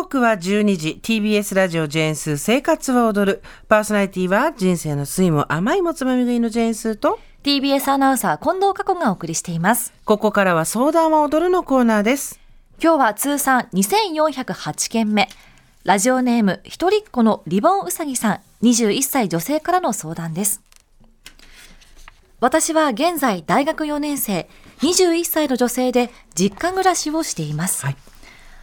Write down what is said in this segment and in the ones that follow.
刻は12時。TBS ラジオジェーンスー生活は踊る。パーソナリティは人生の酸いも甘いもつまみ食いのジェーンスーと。TBS アナウンサー近藤佳子がお送りしています。ここからは相談は踊るのコーナーです。今日は通算2408件目。ラジオネーム一人っ子のリボンうさぎさん21歳女性からの相談です。私は現在大学4年生21歳の女性で実家暮らしをしています、はい、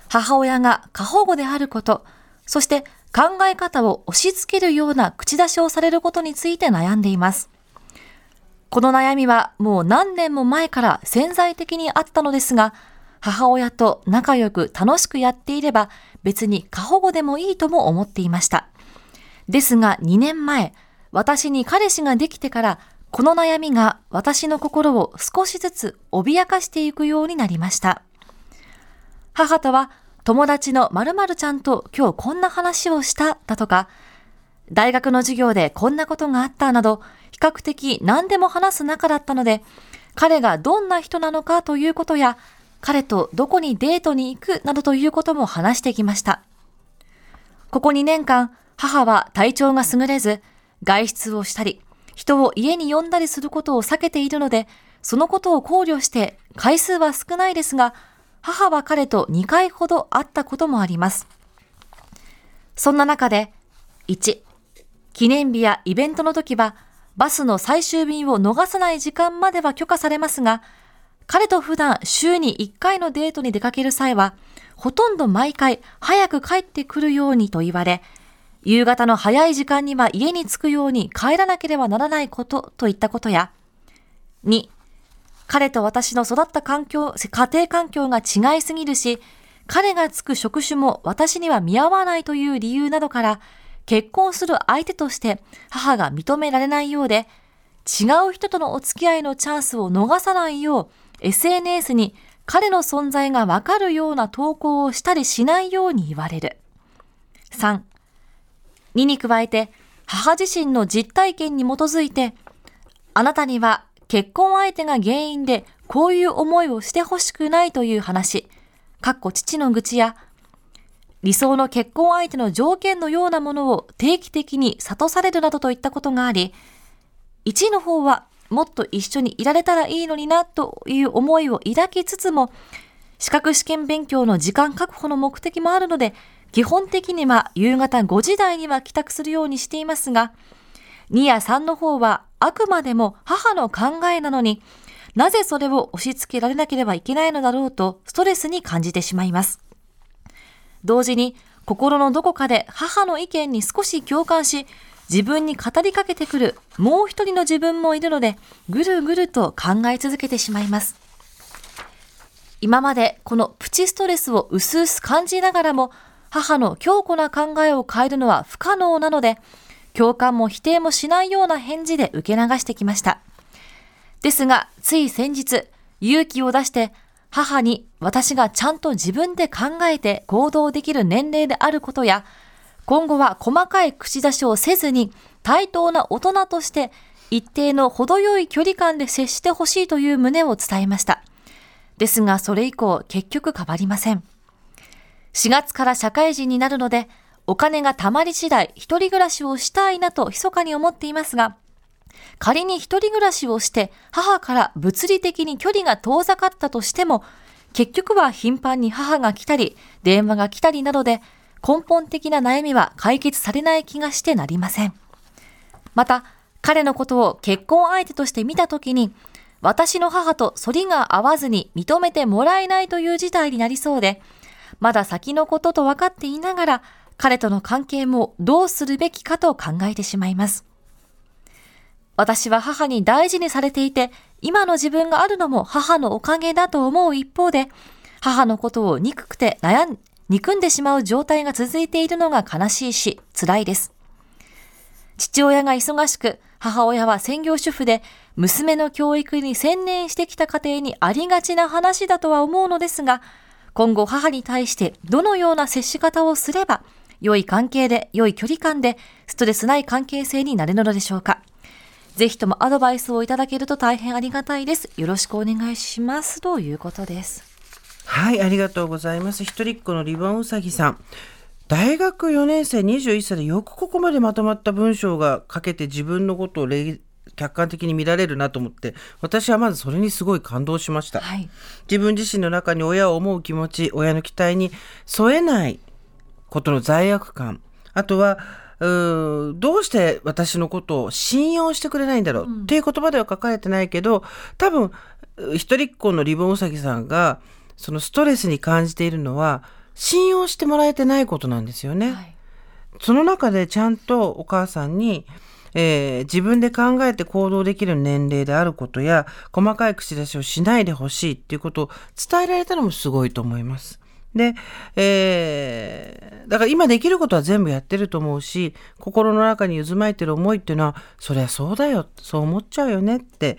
母親が過保護であることそして考え方を押し付けるような口出しをされることについて悩んでいますこの悩みはもう何年も前から潜在的にあったのですが母親と仲良く楽しくやっていれば別に過保護でもいいとも思っていました。ですが2年前、私に彼氏ができてからこの悩みが私の心を少しずつ脅かしていくようになりました。母とは友達の〇〇ちゃんと今日こんな話をしただとか、大学の授業でこんなことがあったなど、比較的何でも話す仲だったので、彼がどんな人なのかということや、彼とどこにデートに行くなどということも話してきました。ここ2年間、母は体調が優れず、外出をしたり、人を家に呼んだりすることを避けているので、そのことを考慮して回数は少ないですが、母は彼と2回ほど会ったこともあります。そんな中で、1、記念日やイベントの時は、バスの最終便を逃さない時間までは許可されますが、彼と普段週に1回のデートに出かける際は、ほとんど毎回早く帰ってくるようにと言われ、夕方の早い時間には家に着くように帰らなければならないことといったことや、2、彼と私の育った環境、家庭環境が違いすぎるし、彼がつく職種も私には見合わないという理由などから、結婚する相手として母が認められないようで、違う人とのお付き合いのチャンスを逃さないよう、SNS に彼の存在がわかるような投稿をしたりしないように言われる。3、2に加えて、母自身の実体験に基づいて、あなたには結婚相手が原因でこういう思いをしてほしくないという話、かっこ父の愚痴や、理想の結婚相手の条件のようなものを定期的に諭されるなどといったことがあり、1の方はもっと一緒にいられたらいいのになという思いを抱きつつも、資格試験勉強の時間確保の目的もあるので、基本的には夕方5時台には帰宅するようにしていますが、2や3の方はあくまでも母の考えなのに、なぜそれを押し付けられなければいけないのだろうとストレスに感じてしまいます。同時に心のどこかで母の意見に少し共感し、自分に語りかけてくるもう一人の自分もいるので、ぐるぐると考え続けてしまいます。今までこのプチストレスを薄々感じながらも、母の強固な考えを変えるのは不可能なので、共感も否定もしないような返事で受け流してきました。ですが、つい先日、勇気を出して母に私がちゃんと自分で考えて行動できる年齢であることや、今後は細かい口出しをせずに、対等な大人として一定の程よい距離感で接してほしいという旨を伝えました。ですがそれ以降結局変わりません。4月から社会人になるので、お金が貯まり次第一人暮らしをしたいなと密かに思っていますが、仮に一人暮らしをして母から物理的に距離が遠ざかったとしても、結局は頻繁に母が来たり、電話が来たりなどで根本的な悩みは解決されない気がしてなりません。また、彼のことを結婚相手として見たときに、私の母と反りが合わずに認めてもらえないという事態になりそうで、まだ先のことと分かっていながら、彼との関係もどうするべきかと考えてしまいます。私は母に大事にされていて、今の自分があるのも母のおかげだと思う一方で、母のことを憎くて悩ん憎んでしまう状態が続いているのが悲しいし、辛いです。父親が忙しく、母親は専業主婦で、娘の教育に専念してきた家庭にありがちな話だとは思うのですが、今後母に対してどのような接し方をすれば、良い関係で、良い距離感で、ストレスない関係性になれるのでしょうか。ぜひともアドバイスをいただけると大変ありがたいです。よろしくお願いします。ということです。はいありがとうございます一人っ子のリボンうさぎさん大学4年生21歳でよくここまでまとまった文章が書けて自分のことを客観的に見られるなと思って私はまずそれにすごい感動しました、はい、自分自身の中に親を思う気持ち親の期待に添えないことの罪悪感あとはうどうして私のことを信用してくれないんだろう、うん、っていう言葉では書かれてないけど多分一人っ子のリボンウサギさんがそのストレスに感じているのは信用してもらえてないことなんですよね。はい、その中でちゃんとお母さんに、えー、自分で考えて行動できる年齢であることや細かい口出しをしないでほしいっていうことを伝えられたのもすごいと思います。で、えー、だから今できることは全部やってると思うし心の中に渦巻いてる思いっていうのはそりゃそうだよそう思っちゃうよねって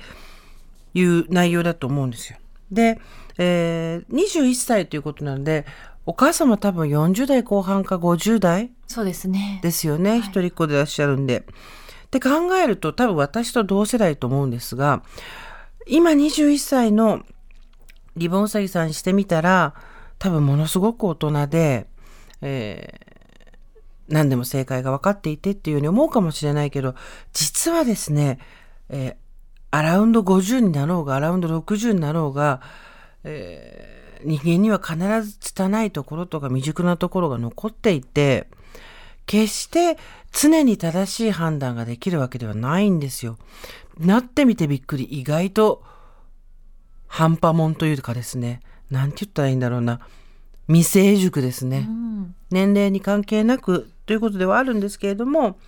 いう内容だと思うんですよ。で、えー、21歳ということなんでお母様多分40代後半か50代そうですね。ですよね、はい、一人っ子でいらっしゃるんで。って考えると多分私と同世代と思うんですが今21歳のリボンウサギさんにしてみたら多分ものすごく大人で、えー、何でも正解が分かっていてっていうように思うかもしれないけど実はですね、えー、アラウンド50になろうがアラウンド60になろうが、えー人間には必ず拙いところとか未熟なところが残っていて、決して常に正しい判断ができるわけではないんですよ。なってみてびっくり。意外と半端もんというかですね。なんて言ったらいいんだろうな。未成熟ですね。うん、年齢に関係なくということではあるんですけれども、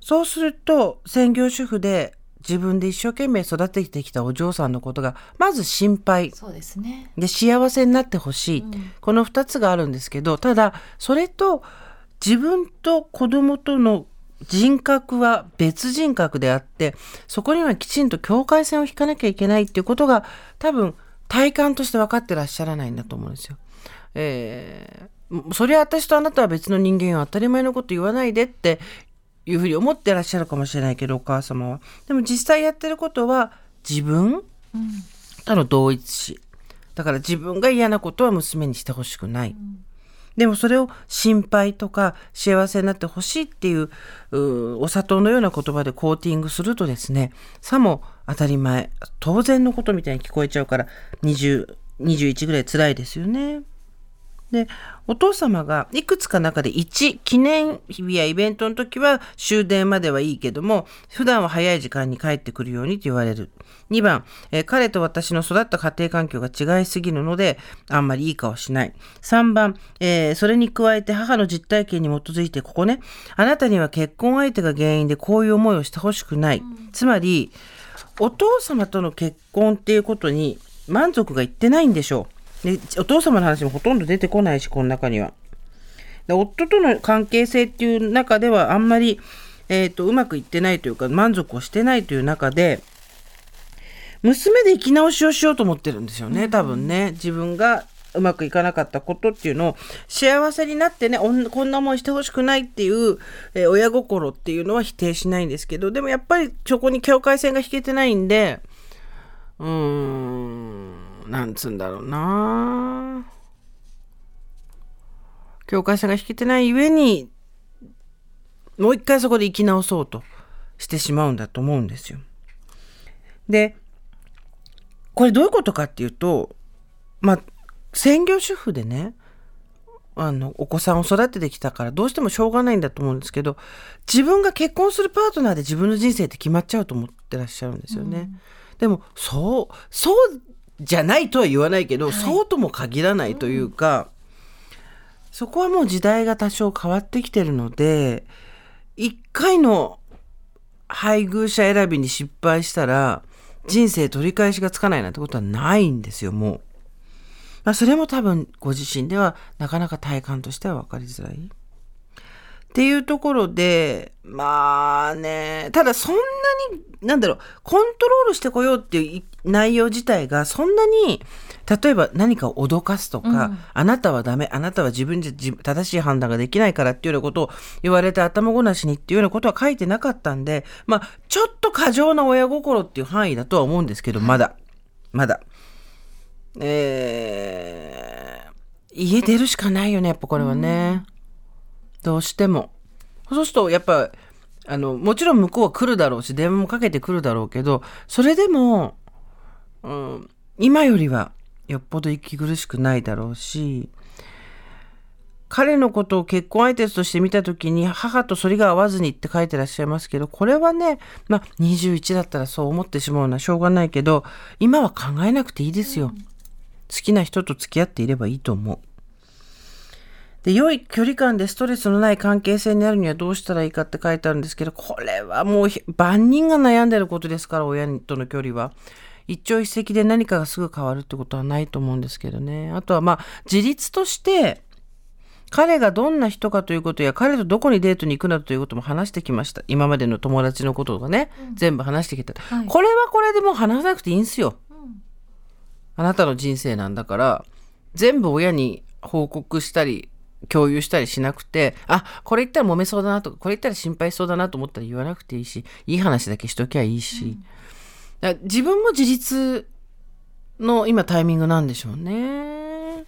そうすると専業主婦で自分で一生懸命育ててきたお嬢さんのことがまず心配。そうですね。で幸せになってほしい、うん、この2つがあるんですけどただそれと自分と子供との人格は別人格であってそこにはきちんと境界線を引かなきゃいけないっていうことが多分体感として分かってらっしゃらないんだと思うんですよ。えー、それは私とあなたは別の人間は当たり前のこと言わないでっていうふうに思ってらっしゃるかもしれないけどお母様は。でも実際やってることは自分との同一視。だから自分が嫌なことは娘にしてほしくない。でもそれを心配とか幸せになってほしいっていうお砂糖のような言葉でコーティングするとですねさも当たり前当然のことみたいに聞こえちゃうから20 21ぐらい辛いですよね。で、お父様がいくつか中で1、記念日やイベントの時は終電まではいいけども、普段は早い時間に帰ってくるようにと言われる。2番、え、彼と私の育った家庭環境が違いすぎるので、あんまりいい顔しない。3番、えー、それに加えて母の実体験に基づいて、ここね、あなたには結婚相手が原因でこういう思いをしてほしくない。つまり、お父様との結婚っていうことに満足がいってないんでしょう。で、お父様の話もほとんど出てこないし、この中には。で夫との関係性っていう中ではあんまり、えっ、ー、と、うまくいってないというか、満足をしてないという中で、娘で生き直しをしようと思ってるんですよね、多分ね。自分がうまくいかなかったことっていうのを幸せになってねこんな思いしてほしくないっていう、えー、親心っていうのは否定しないんですけどでもやっぱりそこに境界線が引けてないんでうーんなんつうんだろうな境界線が引けてない上にもう一回そこで生き直そうとしてしまうんだと思うんですよ。でこれどういうことかっていうとまあ専業主婦でねあのお子さんを育ててきたからどうしてもしょうがないんだと思うんですけど自分が結婚するパートナーで自分の人生って決まっちゃうと思ってらっしゃるんですよね。うん、でもそうそうじゃないとは言わないけど、はい、そうとも限らないというか、うん、そこはもう時代が多少変わってきてるので一回の配偶者選びに失敗したら人生取り返しがつかないなんてことはないんですよもう。まあ、それも多分ご自身ではなかなか体感としては分かりづらい。っていうところで、まあね、ただそんなに、なんだろう、コントロールしてこようっていう内容自体がそんなに、例えば何かを脅かすとか、うん、あなたはダメ、あなたは自分で正しい判断ができないからっていうようなことを言われて頭ごなしにっていうようなことは書いてなかったんで、まあ、ちょっと過剰な親心っていう範囲だとは思うんですけど、まだ、まだ。えー、家出るしかないよねやっぱこれはね、うん、どうしてもそうするとやっぱあのもちろん向こうは来るだろうし電話もかけてくるだろうけどそれでも、うん、今よりはよっぽど息苦しくないだろうし彼のことを結婚相手として見た時に母と反りが合わずにって書いてらっしゃいますけどこれはねまあ21だったらそう思ってしまうのはしょうがないけど今は考えなくていいですよ。好きな人と付き合っていればいいと思う。で良い距離感でストレスのない関係性になるにはどうしたらいいかって書いてあるんですけどこれはもう万人が悩んでることですから親との距離は。一朝一夕で何かがすぐ変わるってことはないと思うんですけどね。あとはまあ自立として彼がどんな人かということや彼とどこにデートに行くなどということも話してきました今までの友達のことがね、うん、全部話してきた、はい、これはこれでもう話さなくていいんすよ、うん、あなたの人生なんだから全部親に報告したり共有したりしなくてあこれ言ったら揉めそうだなとかこれ言ったら心配そうだなと思ったら言わなくていいしいい話だけしときゃいいし、うん、自分も自立の今タイミングなんでしょうね。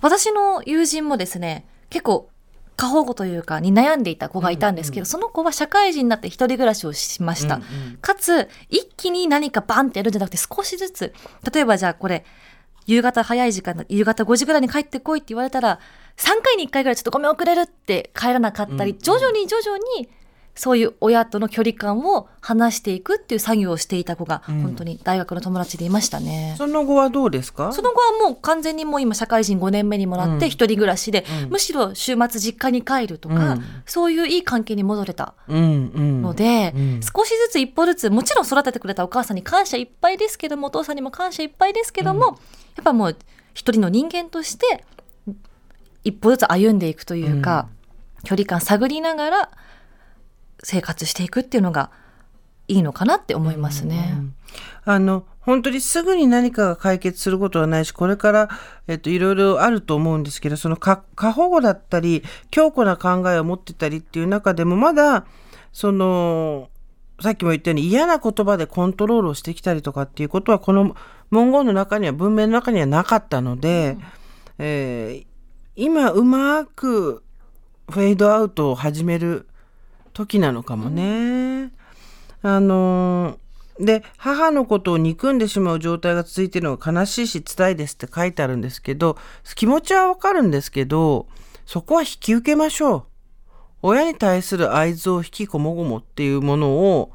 私の友人もですね、結構過保護というかに悩んでいた子がいたんですけど、うんうん、その子は社会人になって一人暮らしをしました、うんうん、かつ一気に何かバンってやるんじゃなくて少しずつ例えばじゃあこれ夕方早い時間夕方5時ぐらいに帰ってこいって言われたら3回に1回ぐらいちょっとごめん遅れるって帰らなかったり、うんうん、徐々に徐々にそういう親との距離感を話していくっていう作業をしていた子が本当に大学の友達でいましたね、うん、その後はどうですか？その後はもう完全にもう今社会人5年目にもらって一人暮らしで、うん、むしろ週末実家に帰るとか、うん、そういういい関係に戻れたので、少しずつ一歩ずつもちろん育ててくれたお母さんに感謝いっぱいですけどもお父さんにも感謝いっぱいですけども、やっぱもう一人の人間として一歩ずつ歩んでいくというか、距離感探りながら生活していくっていうのがいいのかなって思いますね。あの本当にすぐに何かが解決することはないしこれから、えっと、いろいろあると思うんですけどその過保護だったり強固な考えを持ってたりっていう中でもまだそのさっきも言ったように嫌な言葉でコントロールをしてきたりとかっていうことはこの文言の中には文明の中にはなかったので、うん、えー、今うまくフェードアウトを始める時なのかもね。あので母のことを憎んでしまう状態が続いてるのが悲しいし辛いですって書いてあるんですけど気持ちはわかるんですけどそこは引き受けましょう。親に対する愛憎引きこもごもっていうものを、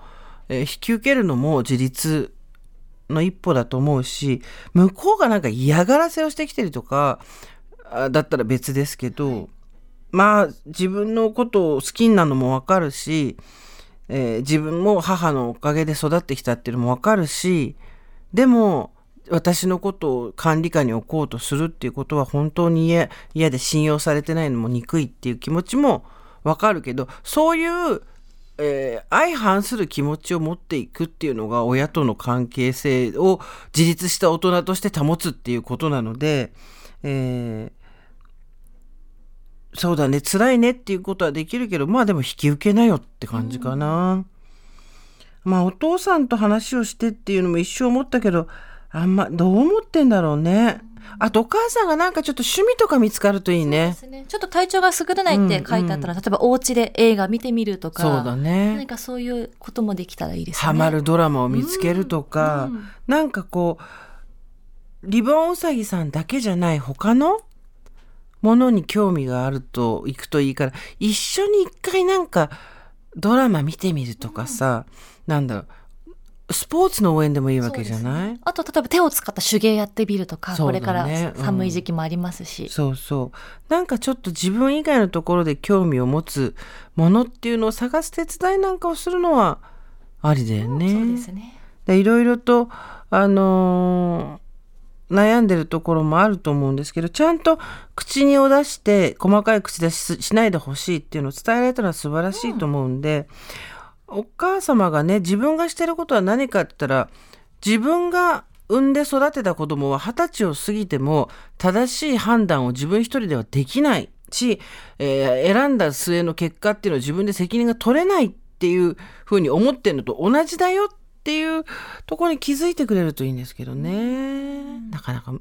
え、引き受けるのも自立の一歩だと思うし向こうがなんか嫌がらせをしてきてるとかだったら別ですけど、まあ自分のことを好きなのもわかるし、えー、自分も母のおかげで育ってきたっていうのもわかるしでも私のことを管理下に置こうとするっていうことは本当に嫌嫌で信用されてないのも憎いっていう気持ちもわかるけどそういう、えー、相反する気持ちを持っていくっていうのが親との関係性を自立した大人として保つっていうことなので、えーそうだね辛いねっていうことはできるけどまあでも引き受けなよって感じかな、うん、まあお父さんと話をしてっていうのも一生思ったけどあんまどう思ってんだろうね、あとお母さんがなんかちょっと趣味とか見つかるといいね。ねちょっと体調が優れないって書いてあったら、うんうん、例えばお家で映画見てみるとか、そうだね。何かそういうこともできたらいいですね。ハマるドラマを見つけるとか、うんうん、なんかこうリボンウサギさんだけじゃない他のものに興味があると行くといいから一緒に一回なんかドラマ見てみるとかさ、うん、なんだろうスポーツの応援でもいいわけじゃない、ね、あと例えば手を使った手芸やってみるとか、ね、これから寒い時期もありますし、うん、そうそう。なんかちょっと自分以外のところで興味を持つものっていうのを探す手伝いなんかをするのはありだよね。そうですね。いろいろとあのー悩んでるところもあると思うんですけどちゃんと口にを出して細かい口出ししないでほしいっていうのを伝えられたのは素晴らしいと思うんで、うん、お母様がね自分がしてることは何かって言ったら自分が産んで育てた子供は二十歳を過ぎても正しい判断を自分一人ではできないし、えー、選んだ末の結果っていうのを自分で責任が取れないっていうふうに思ってるのと同じだよっっていうところに気づいてくれるといいんですけどね。なかなか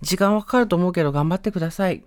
時間はかかると思うけど頑張ってください。